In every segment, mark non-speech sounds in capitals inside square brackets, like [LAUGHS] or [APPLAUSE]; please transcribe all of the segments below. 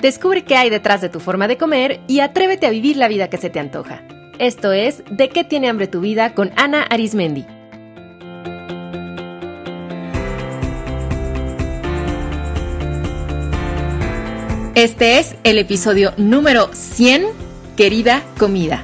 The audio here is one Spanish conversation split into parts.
Descubre qué hay detrás de tu forma de comer y atrévete a vivir la vida que se te antoja. Esto es De qué tiene hambre tu vida con Ana Arismendi. Este es el episodio número 100, querida comida.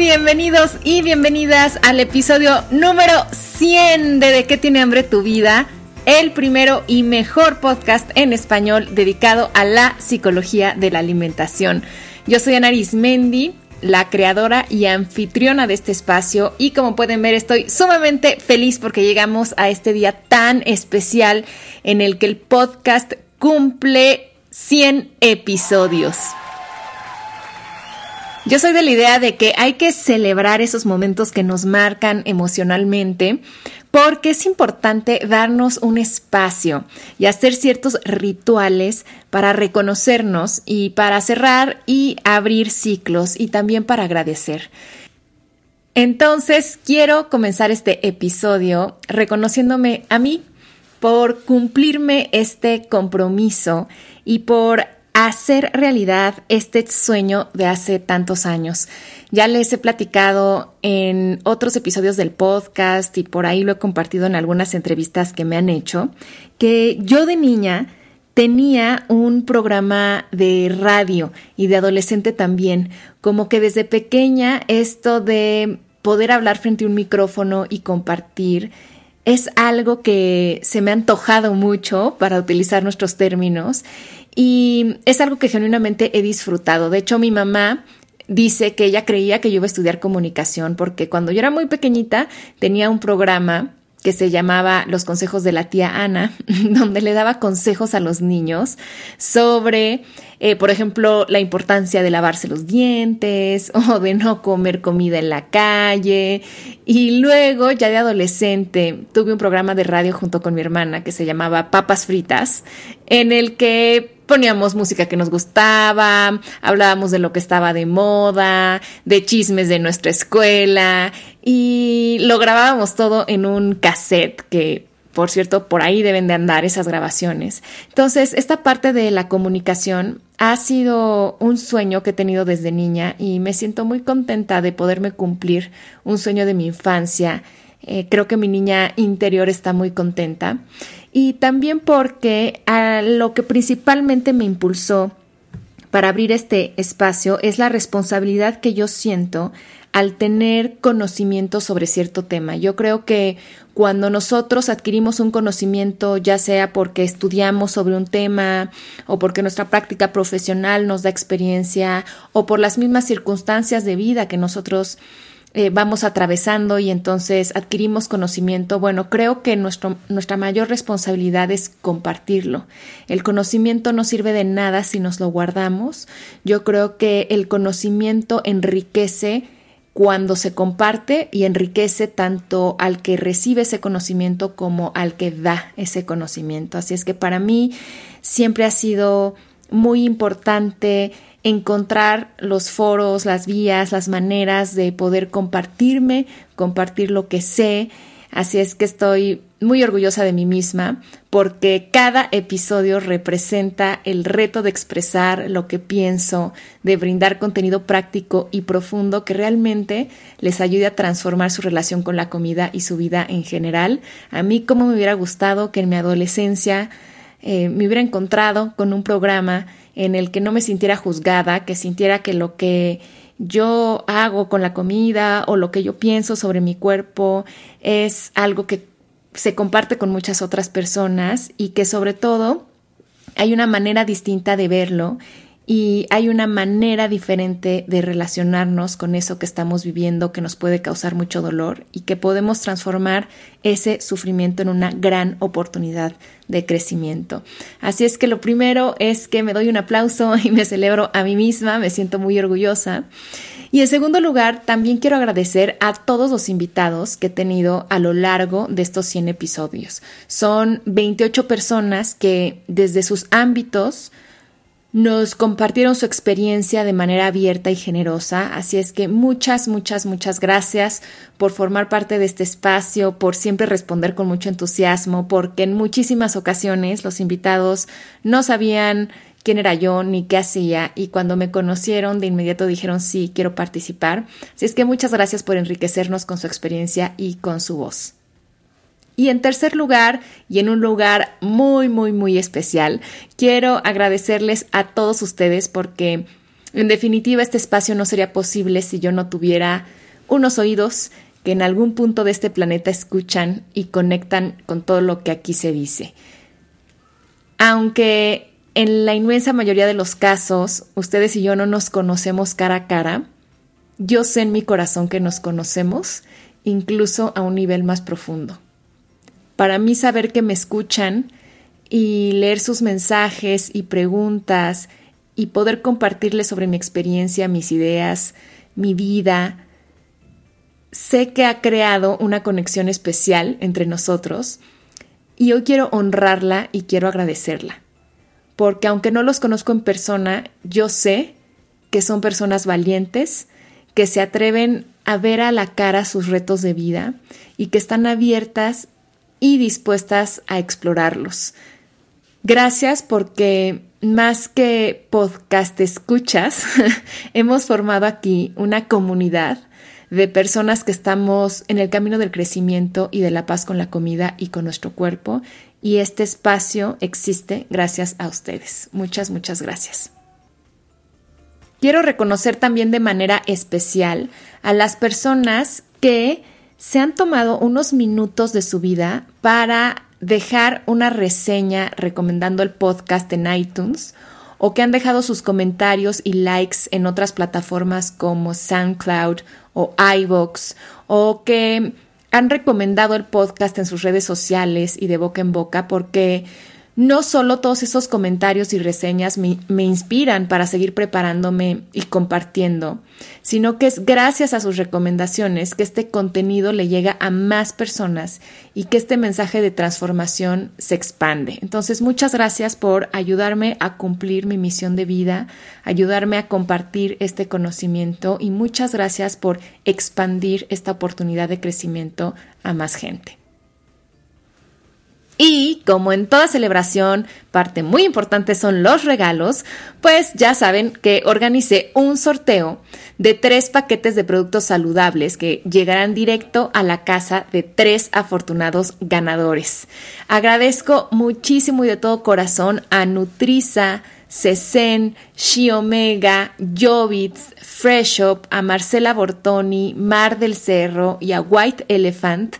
Bienvenidos y bienvenidas al episodio número 100 de De qué tiene hambre tu vida, el primero y mejor podcast en español dedicado a la psicología de la alimentación. Yo soy Ana Mendi, la creadora y anfitriona de este espacio y como pueden ver estoy sumamente feliz porque llegamos a este día tan especial en el que el podcast cumple 100 episodios. Yo soy de la idea de que hay que celebrar esos momentos que nos marcan emocionalmente porque es importante darnos un espacio y hacer ciertos rituales para reconocernos y para cerrar y abrir ciclos y también para agradecer. Entonces quiero comenzar este episodio reconociéndome a mí por cumplirme este compromiso y por hacer realidad este sueño de hace tantos años. Ya les he platicado en otros episodios del podcast y por ahí lo he compartido en algunas entrevistas que me han hecho, que yo de niña tenía un programa de radio y de adolescente también, como que desde pequeña esto de poder hablar frente a un micrófono y compartir es algo que se me ha antojado mucho para utilizar nuestros términos y es algo que genuinamente he disfrutado. De hecho, mi mamá dice que ella creía que yo iba a estudiar comunicación porque cuando yo era muy pequeñita tenía un programa que se llamaba Los consejos de la tía Ana, [LAUGHS] donde le daba consejos a los niños sobre, eh, por ejemplo, la importancia de lavarse los dientes [LAUGHS] o de no comer comida en la calle. Y luego, ya de adolescente, tuve un programa de radio junto con mi hermana que se llamaba Papas Fritas, en el que poníamos música que nos gustaba, hablábamos de lo que estaba de moda, de chismes de nuestra escuela y lo grabábamos todo en un cassette que por cierto, por ahí deben de andar esas grabaciones. Entonces, esta parte de la comunicación ha sido un sueño que he tenido desde niña y me siento muy contenta de poderme cumplir un sueño de mi infancia. Eh, creo que mi niña interior está muy contenta y también porque a lo que principalmente me impulsó para abrir este espacio es la responsabilidad que yo siento al tener conocimiento sobre cierto tema. Yo creo que cuando nosotros adquirimos un conocimiento, ya sea porque estudiamos sobre un tema o porque nuestra práctica profesional nos da experiencia o por las mismas circunstancias de vida que nosotros eh, vamos atravesando y entonces adquirimos conocimiento, bueno, creo que nuestra mayor responsabilidad es compartirlo. El conocimiento no sirve de nada si nos lo guardamos. Yo creo que el conocimiento enriquece cuando se comparte y enriquece tanto al que recibe ese conocimiento como al que da ese conocimiento. Así es que para mí siempre ha sido muy importante encontrar los foros, las vías, las maneras de poder compartirme, compartir lo que sé. Así es que estoy muy orgullosa de mí misma porque cada episodio representa el reto de expresar lo que pienso, de brindar contenido práctico y profundo que realmente les ayude a transformar su relación con la comida y su vida en general. A mí como me hubiera gustado que en mi adolescencia eh, me hubiera encontrado con un programa en el que no me sintiera juzgada, que sintiera que lo que yo hago con la comida o lo que yo pienso sobre mi cuerpo es algo que se comparte con muchas otras personas y que sobre todo hay una manera distinta de verlo y hay una manera diferente de relacionarnos con eso que estamos viviendo que nos puede causar mucho dolor y que podemos transformar ese sufrimiento en una gran oportunidad de crecimiento. Así es que lo primero es que me doy un aplauso [LAUGHS] y me celebro a mí misma, me siento muy orgullosa. Y en segundo lugar, también quiero agradecer a todos los invitados que he tenido a lo largo de estos 100 episodios. Son 28 personas que desde sus ámbitos nos compartieron su experiencia de manera abierta y generosa, así es que muchas, muchas, muchas gracias por formar parte de este espacio, por siempre responder con mucho entusiasmo, porque en muchísimas ocasiones los invitados no sabían quién era yo ni qué hacía y cuando me conocieron de inmediato dijeron sí, quiero participar. Así es que muchas gracias por enriquecernos con su experiencia y con su voz. Y en tercer lugar, y en un lugar muy, muy, muy especial, quiero agradecerles a todos ustedes porque en definitiva este espacio no sería posible si yo no tuviera unos oídos que en algún punto de este planeta escuchan y conectan con todo lo que aquí se dice. Aunque en la inmensa mayoría de los casos ustedes y yo no nos conocemos cara a cara, yo sé en mi corazón que nos conocemos, incluso a un nivel más profundo. Para mí saber que me escuchan y leer sus mensajes y preguntas y poder compartirles sobre mi experiencia, mis ideas, mi vida, sé que ha creado una conexión especial entre nosotros y hoy quiero honrarla y quiero agradecerla. Porque aunque no los conozco en persona, yo sé que son personas valientes, que se atreven a ver a la cara sus retos de vida y que están abiertas y dispuestas a explorarlos. Gracias porque más que podcast escuchas, [LAUGHS] hemos formado aquí una comunidad de personas que estamos en el camino del crecimiento y de la paz con la comida y con nuestro cuerpo. Y este espacio existe gracias a ustedes. Muchas, muchas gracias. Quiero reconocer también de manera especial a las personas que se han tomado unos minutos de su vida para dejar una reseña recomendando el podcast en iTunes o que han dejado sus comentarios y likes en otras plataformas como SoundCloud o iVoox o que han recomendado el podcast en sus redes sociales y de boca en boca porque no solo todos esos comentarios y reseñas me, inspiran para seguir preparándome y compartiendo, sino que es gracias a sus recomendaciones que este contenido le llega a más personas y que este mensaje de transformación se expande. Entonces, muchas gracias por ayudarme a cumplir mi misión de vida, ayudarme a compartir este conocimiento y muchas gracias por expandir esta oportunidad de crecimiento a más gente. Y como en toda celebración, parte muy importante son los regalos, pues ya saben que organicé un sorteo de tres paquetes de productos saludables que llegarán directo a la casa de tres afortunados ganadores. Agradezco muchísimo y de todo corazón a Nutriza, Cesen, Xiomega, Jovitz, Freshop, a Marcela Bortoni, Mar del Cerro y a White Elephant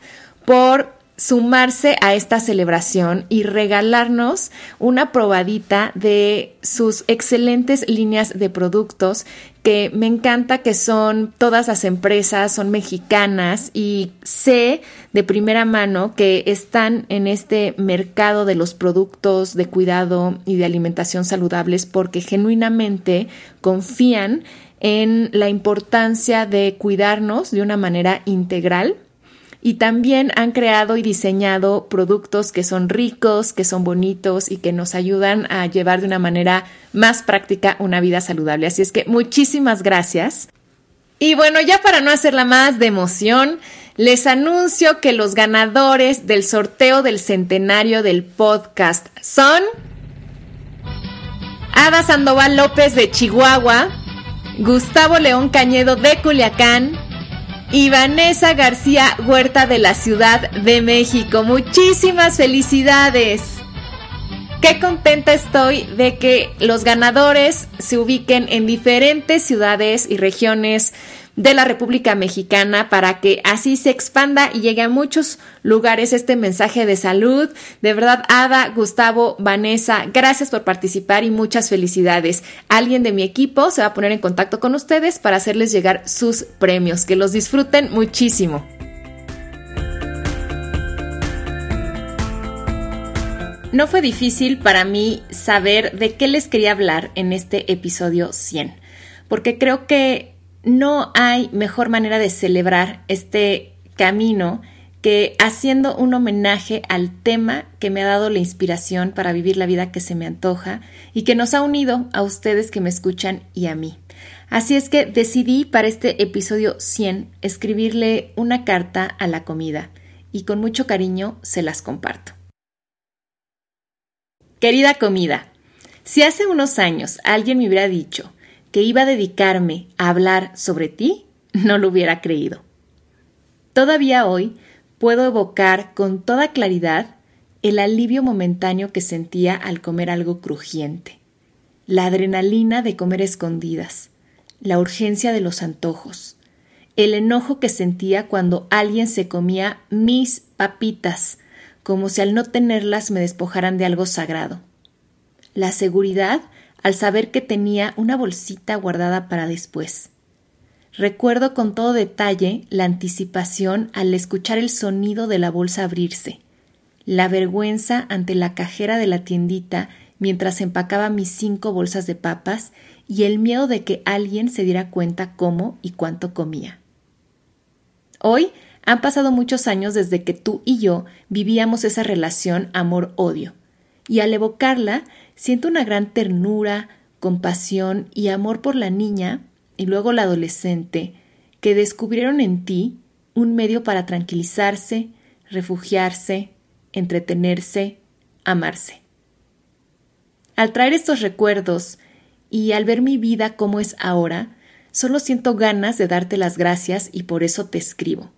por sumarse a esta celebración y regalarnos una probadita de sus excelentes líneas de productos que me encanta que son todas las empresas, son mexicanas y sé de primera mano que están en este mercado de los productos de cuidado y de alimentación saludables porque genuinamente confían en la importancia de cuidarnos de una manera integral y también han creado y diseñado productos que son ricos, que son bonitos y que nos ayudan a llevar de una manera más práctica una vida saludable. Así es que muchísimas gracias. Y bueno, ya para no hacerla más de emoción, les anuncio que los ganadores del sorteo del centenario del podcast son Ada Sandoval López de Chihuahua, Gustavo León Cañedo de Culiacán, y Vanessa García Huerta de la Ciudad de México. Muchísimas felicidades. Qué contenta estoy de que los ganadores se ubiquen en diferentes ciudades y regiones de la República Mexicana para que así se expanda y llegue a muchos lugares este mensaje de salud. De verdad, Ada, Gustavo, Vanessa, gracias por participar y muchas felicidades. Alguien de mi equipo se va a poner en contacto con ustedes para hacerles llegar sus premios. Que los disfruten muchísimo. No fue difícil para mí saber de qué les quería hablar en este episodio 100, porque creo que no hay mejor manera de celebrar este camino que haciendo un homenaje al tema que me ha dado la inspiración para vivir la vida que se me antoja y que nos ha unido a ustedes que me escuchan y a mí. Así es que decidí para este episodio 100 escribirle una carta a la comida y con mucho cariño se las comparto. Querida comida, si hace unos años alguien me hubiera dicho que iba a dedicarme a hablar sobre ti, [LAUGHS] no lo hubiera creído. Todavía hoy puedo evocar con toda claridad el alivio momentáneo que sentía al comer algo crujiente, la adrenalina de comer escondidas, la urgencia de los antojos, el enojo que sentía cuando alguien se comía mis papitas, como si al no tenerlas me despojaran de algo sagrado, la seguridad al saber que tenía una bolsita guardada para después, Recuerdo con todo detalle la anticipación al escuchar el sonido de la bolsa abrirse, la vergüenza ante la cajera de la tiendita mientras empacaba mis cinco bolsas de papas y el miedo de que alguien se diera cuenta cómo y cuánto comía. Hoy han pasado muchos años desde que tú y yo vivíamos esa relación amor-odio, y al evocarla siento una gran ternura, compasión y amor por la niña y luego la adolescente, que descubrieron en ti un medio para tranquilizarse, refugiarse, entretenerse, amarse. Al traer estos recuerdos y al ver mi vida como es ahora, solo siento ganas de darte las gracias y por eso te escribo.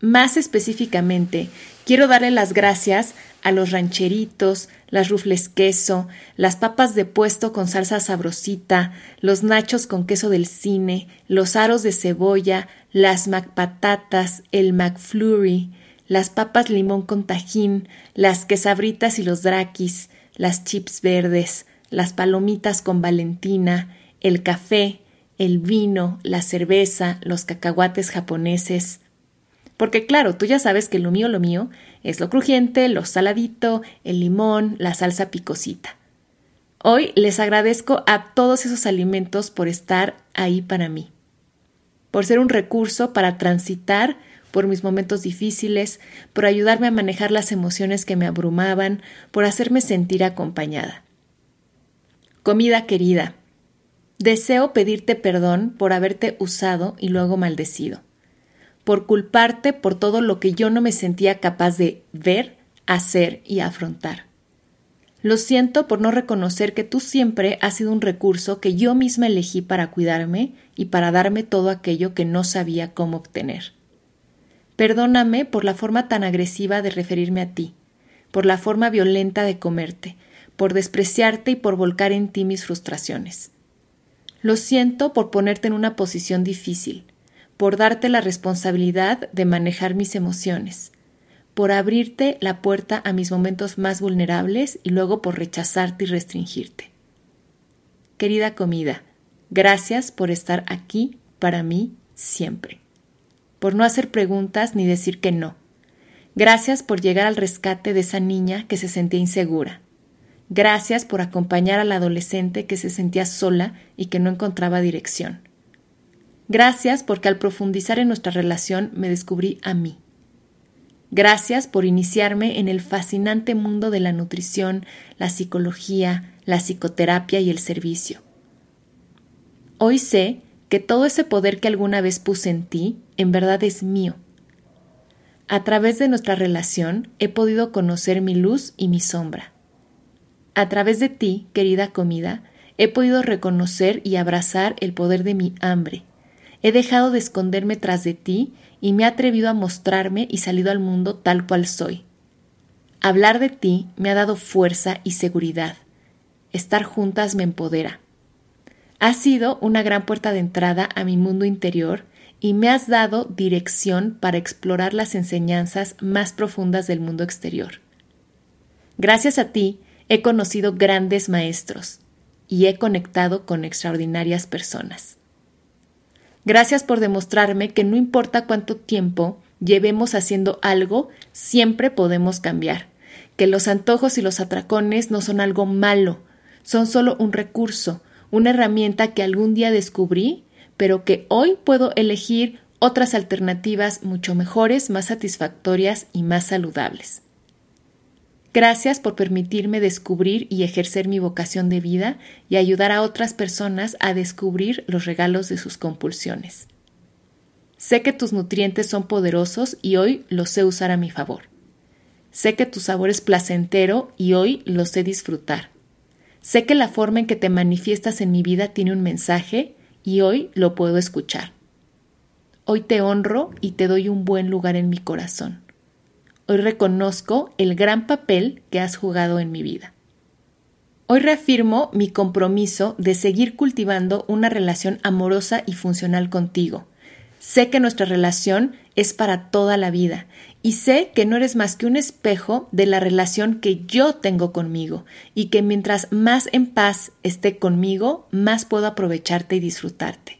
Más específicamente, quiero darle las gracias a los rancheritos, las rufles queso, las papas de puesto con salsa sabrosita, los nachos con queso del cine, los aros de cebolla, las macpatatas, el McFlurry, las papas limón con tajín, las quesabritas y los draquis, las chips verdes, las palomitas con Valentina, el café, el vino, la cerveza, los cacahuates japoneses, porque claro, tú ya sabes que lo mío, lo mío, es lo crujiente, lo saladito, el limón, la salsa picosita. Hoy les agradezco a todos esos alimentos por estar ahí para mí, por ser un recurso para transitar por mis momentos difíciles, por ayudarme a manejar las emociones que me abrumaban, por hacerme sentir acompañada. Comida querida, deseo pedirte perdón por haberte usado y luego maldecido por culparte por todo lo que yo no me sentía capaz de ver, hacer y afrontar. Lo siento por no reconocer que tú siempre has sido un recurso que yo misma elegí para cuidarme y para darme todo aquello que no sabía cómo obtener. Perdóname por la forma tan agresiva de referirme a ti, por la forma violenta de comerte, por despreciarte y por volcar en ti mis frustraciones. Lo siento por ponerte en una posición difícil, por darte la responsabilidad de manejar mis emociones, por abrirte la puerta a mis momentos más vulnerables y luego por rechazarte y restringirte. Querida comida, gracias por estar aquí para mí siempre, por no hacer preguntas ni decir que no. Gracias por llegar al rescate de esa niña que se sentía insegura. Gracias por acompañar al adolescente que se sentía sola y que no encontraba dirección. Gracias porque al profundizar en nuestra relación me descubrí a mí. Gracias por iniciarme en el fascinante mundo de la nutrición, la psicología, la psicoterapia y el servicio. Hoy sé que todo ese poder que alguna vez puse en ti en verdad es mío. A través de nuestra relación he podido conocer mi luz y mi sombra. A través de ti, querida comida, he podido reconocer y abrazar el poder de mi hambre, He dejado de esconderme tras de ti y me he atrevido a mostrarme y salido al mundo tal cual soy. Hablar de ti me ha dado fuerza y seguridad. Estar juntas me empodera. Has sido una gran puerta de entrada a mi mundo interior y me has dado dirección para explorar las enseñanzas más profundas del mundo exterior. Gracias a ti he conocido grandes maestros y he conectado con extraordinarias personas. Gracias por demostrarme que no importa cuánto tiempo llevemos haciendo algo, siempre podemos cambiar, que los antojos y los atracones no son algo malo, son solo un recurso, una herramienta que algún día descubrí, pero que hoy puedo elegir otras alternativas mucho mejores, más satisfactorias y más saludables. Gracias por permitirme descubrir y ejercer mi vocación de vida y ayudar a otras personas a descubrir los regalos de sus compulsiones. Sé que tus nutrientes son poderosos y hoy los sé usar a mi favor. Sé que tu sabor es placentero y hoy lo sé disfrutar. Sé que la forma en que te manifiestas en mi vida tiene un mensaje y hoy lo puedo escuchar. Hoy te honro y te doy un buen lugar en mi corazón. Hoy reconozco el gran papel que has jugado en mi vida. Hoy reafirmo mi compromiso de seguir cultivando una relación amorosa y funcional contigo. Sé que nuestra relación es para toda la vida y sé que no eres más que un espejo de la relación que yo tengo conmigo y que mientras más en paz esté conmigo, más puedo aprovecharte y disfrutarte.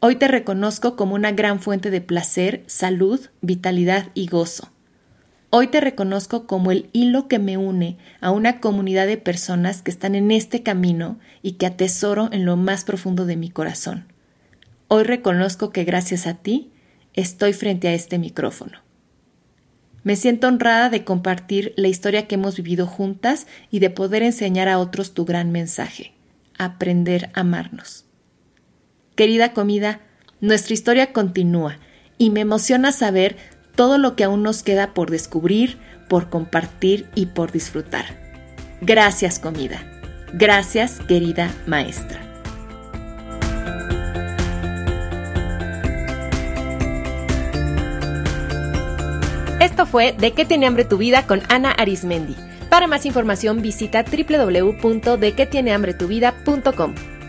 Hoy te reconozco como una gran fuente de placer, salud, vitalidad y gozo. Hoy te reconozco como el hilo que me une a una comunidad de personas que están en este camino y que atesoro en lo más profundo de mi corazón. Hoy reconozco que gracias a ti estoy frente a este micrófono. Me siento honrada de compartir la historia que hemos vivido juntas y de poder enseñar a otros tu gran mensaje, aprender a amarnos. Querida comida, nuestra historia continúa y me emociona saber todo lo que aún nos queda por descubrir, por compartir y por disfrutar. Gracias comida. Gracias querida maestra. Esto fue De qué tiene hambre tu vida con Ana Arismendi. Para más información visita www.dequetienehambretuvida.com.